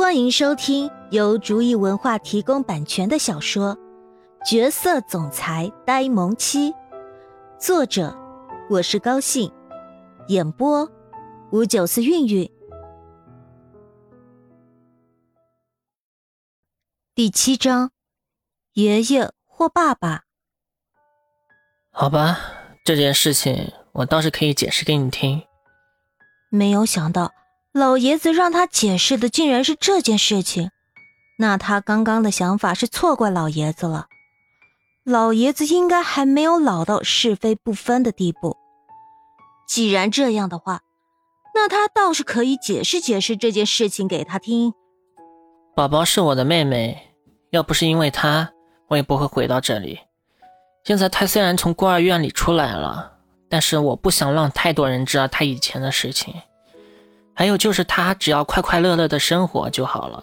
欢迎收听由竹意文化提供版权的小说《角色总裁呆萌妻》，作者我是高兴，演播五九四韵韵。第七章，爷爷或爸爸。好吧，这件事情我倒是可以解释给你听。没有想到。老爷子让他解释的竟然是这件事情，那他刚刚的想法是错怪老爷子了。老爷子应该还没有老到是非不分的地步。既然这样的话，那他倒是可以解释解释这件事情给他听。宝宝是我的妹妹，要不是因为她，我也不会回到这里。现在她虽然从孤儿院里出来了，但是我不想让太多人知道她以前的事情。还有就是，他只要快快乐乐的生活就好了，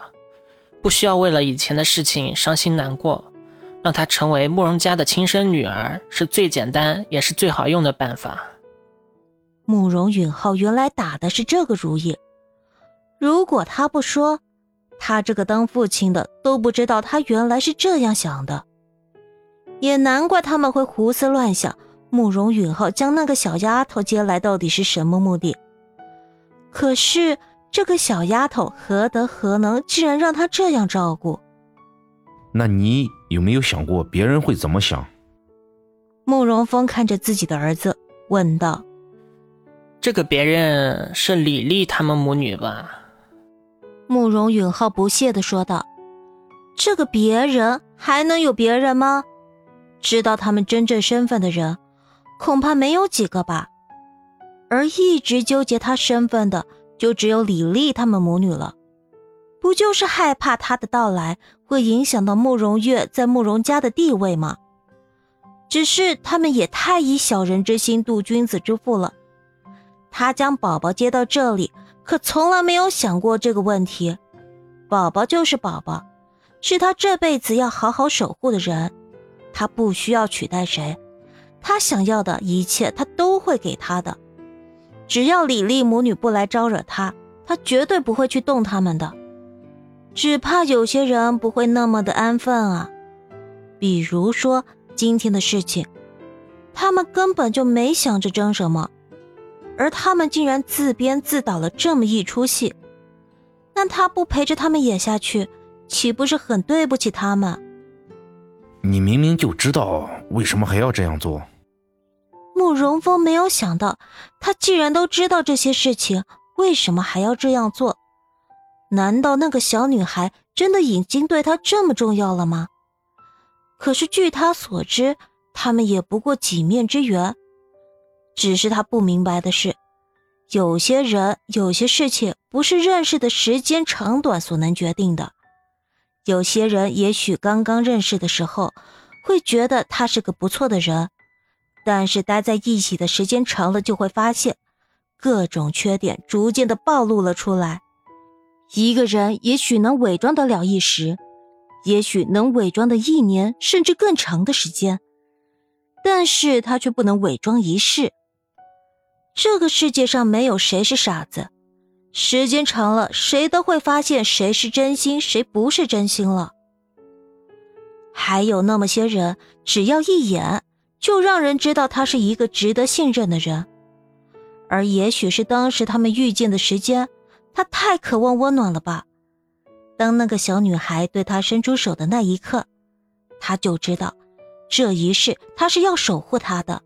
不需要为了以前的事情伤心难过。让他成为慕容家的亲生女儿，是最简单也是最好用的办法。慕容允浩原来打的是这个主意，如果他不说，他这个当父亲的都不知道他原来是这样想的。也难怪他们会胡思乱想，慕容允浩将那个小丫头接来到底是什么目的？可是这个小丫头何德何能，竟然让他这样照顾？那你有没有想过别人会怎么想？慕容峰看着自己的儿子问道：“这个别人是李丽他们母女吧？”慕容允浩不屑的说道：“这个别人还能有别人吗？知道他们真正身份的人，恐怕没有几个吧。”而一直纠结他身份的，就只有李丽他们母女了。不就是害怕他的到来会影响到慕容月在慕容家的地位吗？只是他们也太以小人之心度君子之腹了。他将宝宝接到这里，可从来没有想过这个问题。宝宝就是宝宝，是他这辈子要好好守护的人。他不需要取代谁，他想要的一切，他都会给他的。只要李丽母女不来招惹他，他绝对不会去动他们的。只怕有些人不会那么的安分啊，比如说今天的事情，他们根本就没想着争什么，而他们竟然自编自导了这么一出戏，那他不陪着他们演下去，岂不是很对不起他们？你明明就知道，为什么还要这样做？慕容峰没有想到，他既然都知道这些事情，为什么还要这样做？难道那个小女孩真的已经对他这么重要了吗？可是据他所知，他们也不过几面之缘。只是他不明白的是，有些人、有些事情不是认识的时间长短所能决定的。有些人也许刚刚认识的时候，会觉得他是个不错的人。但是待在一起的时间长了，就会发现各种缺点逐渐的暴露了出来。一个人也许能伪装得了一时，也许能伪装的一年甚至更长的时间，但是他却不能伪装一世。这个世界上没有谁是傻子，时间长了，谁都会发现谁是真心，谁不是真心了。还有那么些人，只要一眼。就让人知道他是一个值得信任的人，而也许是当时他们遇见的时间，他太渴望温暖了吧。当那个小女孩对他伸出手的那一刻，他就知道，这一世他是要守护她的。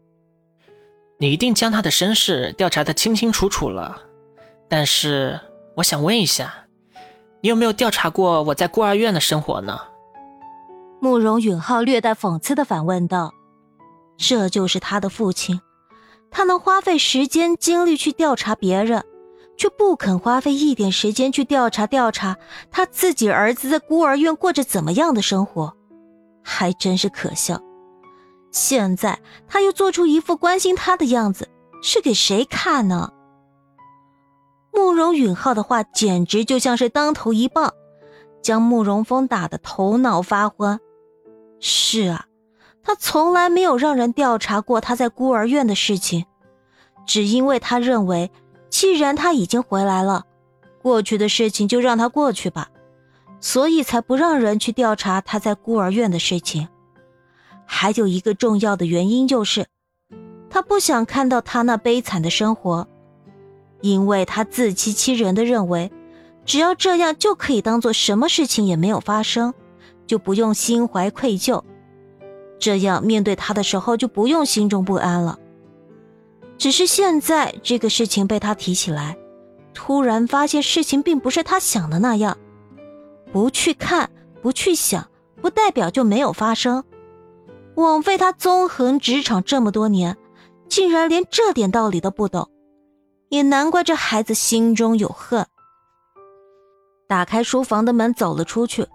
你一定将他的身世调查的清清楚楚了，但是我想问一下，你有没有调查过我在孤儿院的生活呢？慕容允浩略带讽刺的反问道。这就是他的父亲，他能花费时间精力去调查别人，却不肯花费一点时间去调查调查他自己儿子在孤儿院过着怎么样的生活，还真是可笑。现在他又做出一副关心他的样子，是给谁看呢？慕容允浩的话简直就像是当头一棒，将慕容峰打得头脑发昏。是啊。他从来没有让人调查过他在孤儿院的事情，只因为他认为，既然他已经回来了，过去的事情就让他过去吧，所以才不让人去调查他在孤儿院的事情。还有一个重要的原因就是，他不想看到他那悲惨的生活，因为他自欺欺人的认为，只要这样就可以当做什么事情也没有发生，就不用心怀愧疚，这样面对他的时候就不用心中不安了。只是现在这个事情被他提起来，突然发现事情并不是他想的那样，不去看，不去想，不代表就没有发生。枉费他纵横职场这么多年，竟然连这点道理都不懂，也难怪这孩子心中有恨。打开书房的门，走了出去。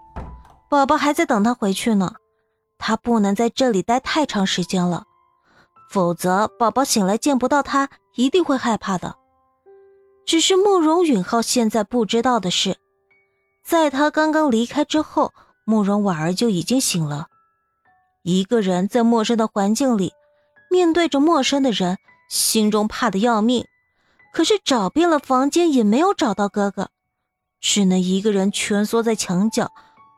宝宝还在等他回去呢，他不能在这里待太长时间了，否则宝宝醒来见不到他，一定会害怕的。只是慕容允浩现在不知道的是，在他刚刚离开之后，慕容婉儿就已经醒了。一个人在陌生的环境里，面对着陌生的人，心中怕的要命。可是找遍了房间也没有找到哥哥，只能一个人蜷缩在墙角，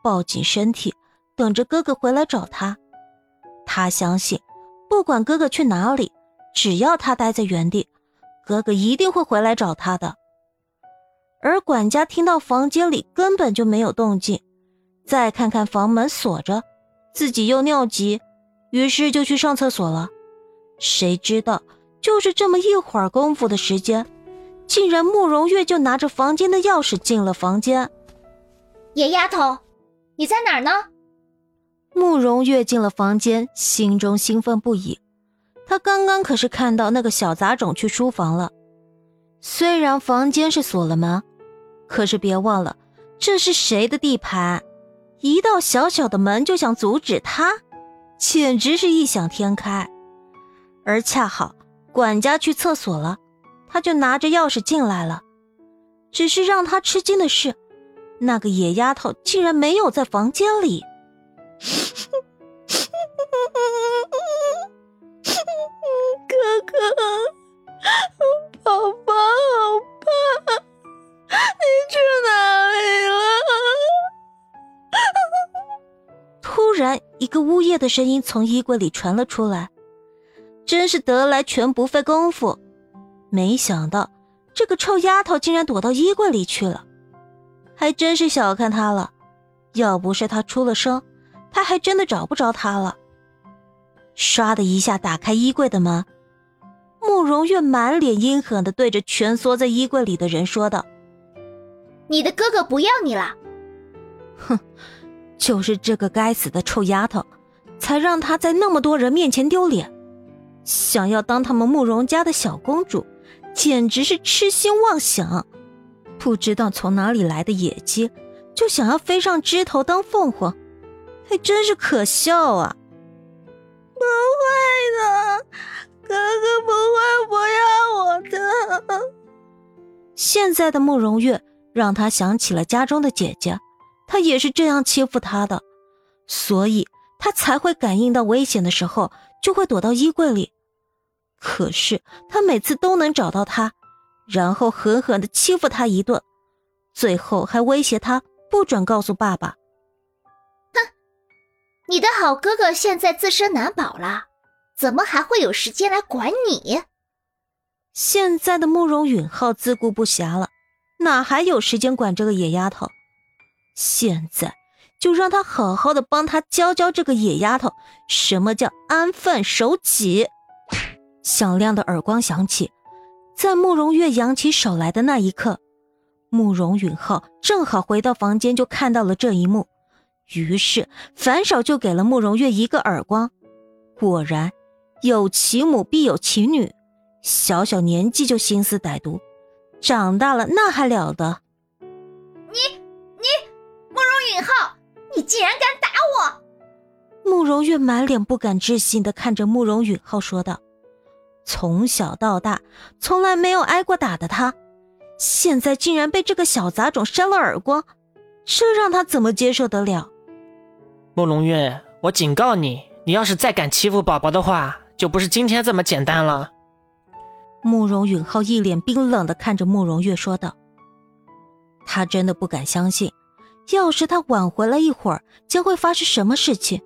抱紧身体，等着哥哥回来找他。他相信，不管哥哥去哪里，只要他待在原地，哥哥一定会回来找他的。而管家听到房间里根本就没有动静，再看看房门锁着。自己又尿急，于是就去上厕所了。谁知道，就是这么一会儿功夫的时间，竟然慕容月就拿着房间的钥匙进了房间。野丫头，你在哪儿呢？慕容月进了房间，心中兴奋不已。他刚刚可是看到那个小杂种去书房了。虽然房间是锁了门，可是别忘了，这是谁的地盘？一道小小的门就想阻止他，简直是异想天开。而恰好管家去厕所了，他就拿着钥匙进来了。只是让他吃惊的是，那个野丫头竟然没有在房间里。哥哥，宝宝好怕，你去哪里了？突然，一个呜咽的声音从衣柜里传了出来，真是得来全不费工夫。没想到这个臭丫头竟然躲到衣柜里去了，还真是小看她了。要不是她出了声，她还真的找不着他了。唰的一下打开衣柜的门，慕容月满脸阴狠的对着蜷缩在衣柜里的人说道：“你的哥哥不要你了。”哼。就是这个该死的臭丫头，才让她在那么多人面前丢脸。想要当他们慕容家的小公主，简直是痴心妄想。不知道从哪里来的野鸡，就想要飞上枝头当凤凰，还真是可笑啊！不会的，哥哥不会不要我的。现在的慕容月让他想起了家中的姐姐。她也是这样欺负他的，所以他才会感应到危险的时候就会躲到衣柜里。可是他每次都能找到他，然后狠狠的欺负他一顿，最后还威胁他不准告诉爸爸。你的好哥哥现在自身难保了，怎么还会有时间来管你？现在的慕容允浩自顾不暇了，哪还有时间管这个野丫头？现在就让他好好的帮他教教这个野丫头，什么叫安分守己。响亮的耳光响起，在慕容月扬起手来的那一刻，慕容允浩正好回到房间，就看到了这一幕，于是反手就给了慕容月一个耳光。果然，有其母必有其女，小小年纪就心思歹毒，长大了那还了得？你你，慕容。允浩，你竟然敢打我！慕容月满脸不敢置信的看着慕容允浩说道：“从小到大，从来没有挨过打的他，现在竟然被这个小杂种扇了耳光，这让他怎么接受得了？”慕容月，我警告你，你要是再敢欺负宝宝的话，就不是今天这么简单了。慕容允浩一脸冰冷的看着慕容月说道：“他真的不敢相信。”要是他晚回来一会儿，将会发生什么事情？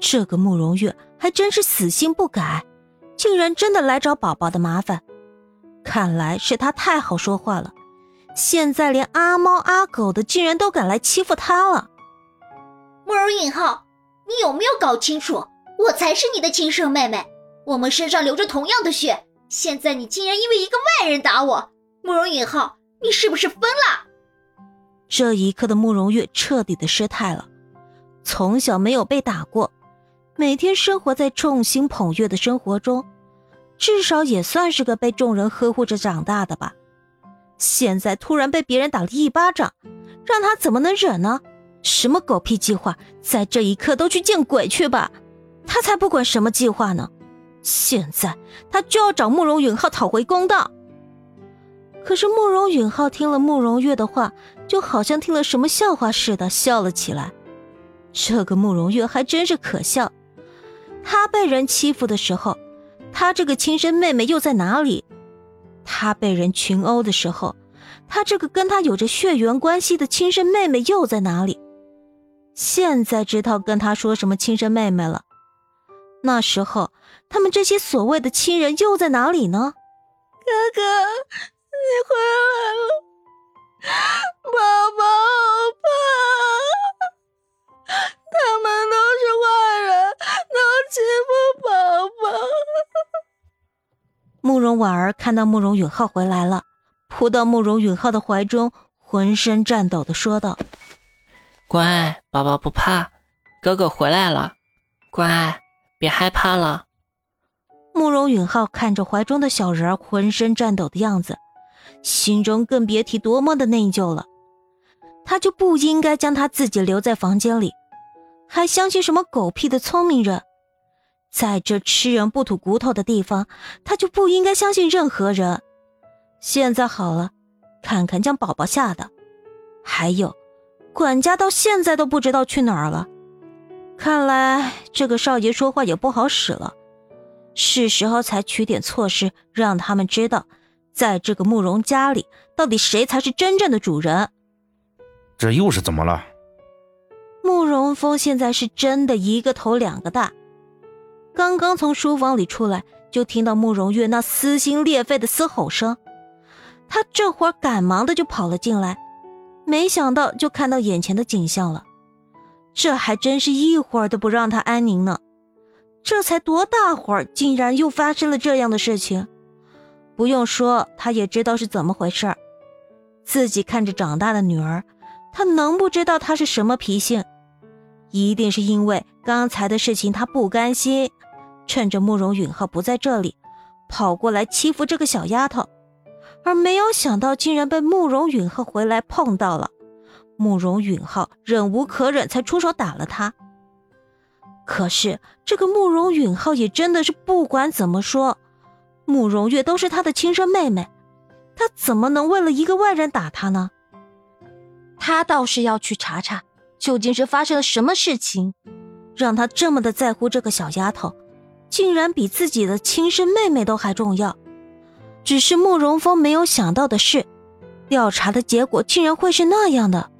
这个慕容月还真是死心不改，竟然真的来找宝宝的麻烦。看来是他太好说话了，现在连阿猫阿狗的竟然都敢来欺负他了。慕容允浩，你有没有搞清楚，我才是你的亲生妹妹，我们身上流着同样的血。现在你竟然因为一个外人打我，慕容允浩，你是不是疯了？这一刻的慕容月彻底的失态了，从小没有被打过，每天生活在众星捧月的生活中。至少也算是个被众人呵护着长大的吧，现在突然被别人打了一巴掌，让他怎么能忍呢？什么狗屁计划，在这一刻都去见鬼去吧！他才不管什么计划呢！现在他就要找慕容允浩讨回公道。可是慕容允浩听了慕容月的话，就好像听了什么笑话似的，笑了起来。这个慕容月还真是可笑，他被人欺负的时候。他这个亲生妹妹又在哪里？他被人群殴的时候，他这个跟他有着血缘关系的亲生妹妹又在哪里？现在知道跟他说什么亲生妹妹了。那时候他们这些所谓的亲人又在哪里呢？哥哥，你回来了，宝宝好怕，他们都是坏人，都欺负宝宝。慕容婉儿看到慕容允浩回来了，扑到慕容允浩的怀中，浑身颤抖的说道：“乖，宝宝不怕，哥哥回来了，乖，别害怕了。”慕容允浩看着怀中的小人儿浑身颤抖的样子，心中更别提多么的内疚了。他就不应该将他自己留在房间里，还相信什么狗屁的聪明人。在这吃人不吐骨头的地方，他就不应该相信任何人。现在好了，看看将宝宝吓的，还有，管家到现在都不知道去哪儿了。看来这个少爷说话也不好使了，是时候采取点措施，让他们知道，在这个慕容家里，到底谁才是真正的主人。这又是怎么了？慕容峰现在是真的一个头两个大。刚刚从书房里出来，就听到慕容月那撕心裂肺的嘶吼声。他这会儿赶忙的就跑了进来，没想到就看到眼前的景象了。这还真是一会儿都不让他安宁呢。这才多大会儿，竟然又发生了这样的事情。不用说，他也知道是怎么回事自己看着长大的女儿，他能不知道她是什么脾性？一定是因为刚才的事情，他不甘心。趁着慕容允浩不在这里，跑过来欺负这个小丫头，而没有想到竟然被慕容允浩回来碰到了。慕容允浩忍无可忍，才出手打了他。可是这个慕容允浩也真的是不管怎么说，慕容月都是他的亲生妹妹，他怎么能为了一个外人打他呢？他倒是要去查查，究竟是发生了什么事情，让他这么的在乎这个小丫头。竟然比自己的亲生妹妹都还重要，只是慕容峰没有想到的是，调查的结果竟然会是那样的，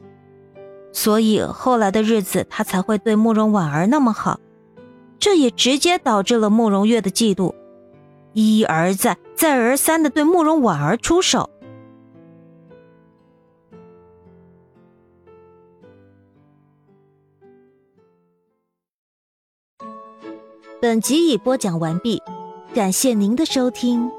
所以后来的日子他才会对慕容婉儿那么好，这也直接导致了慕容月的嫉妒，一而再再而三的对慕容婉儿出手。本集已播讲完毕，感谢您的收听。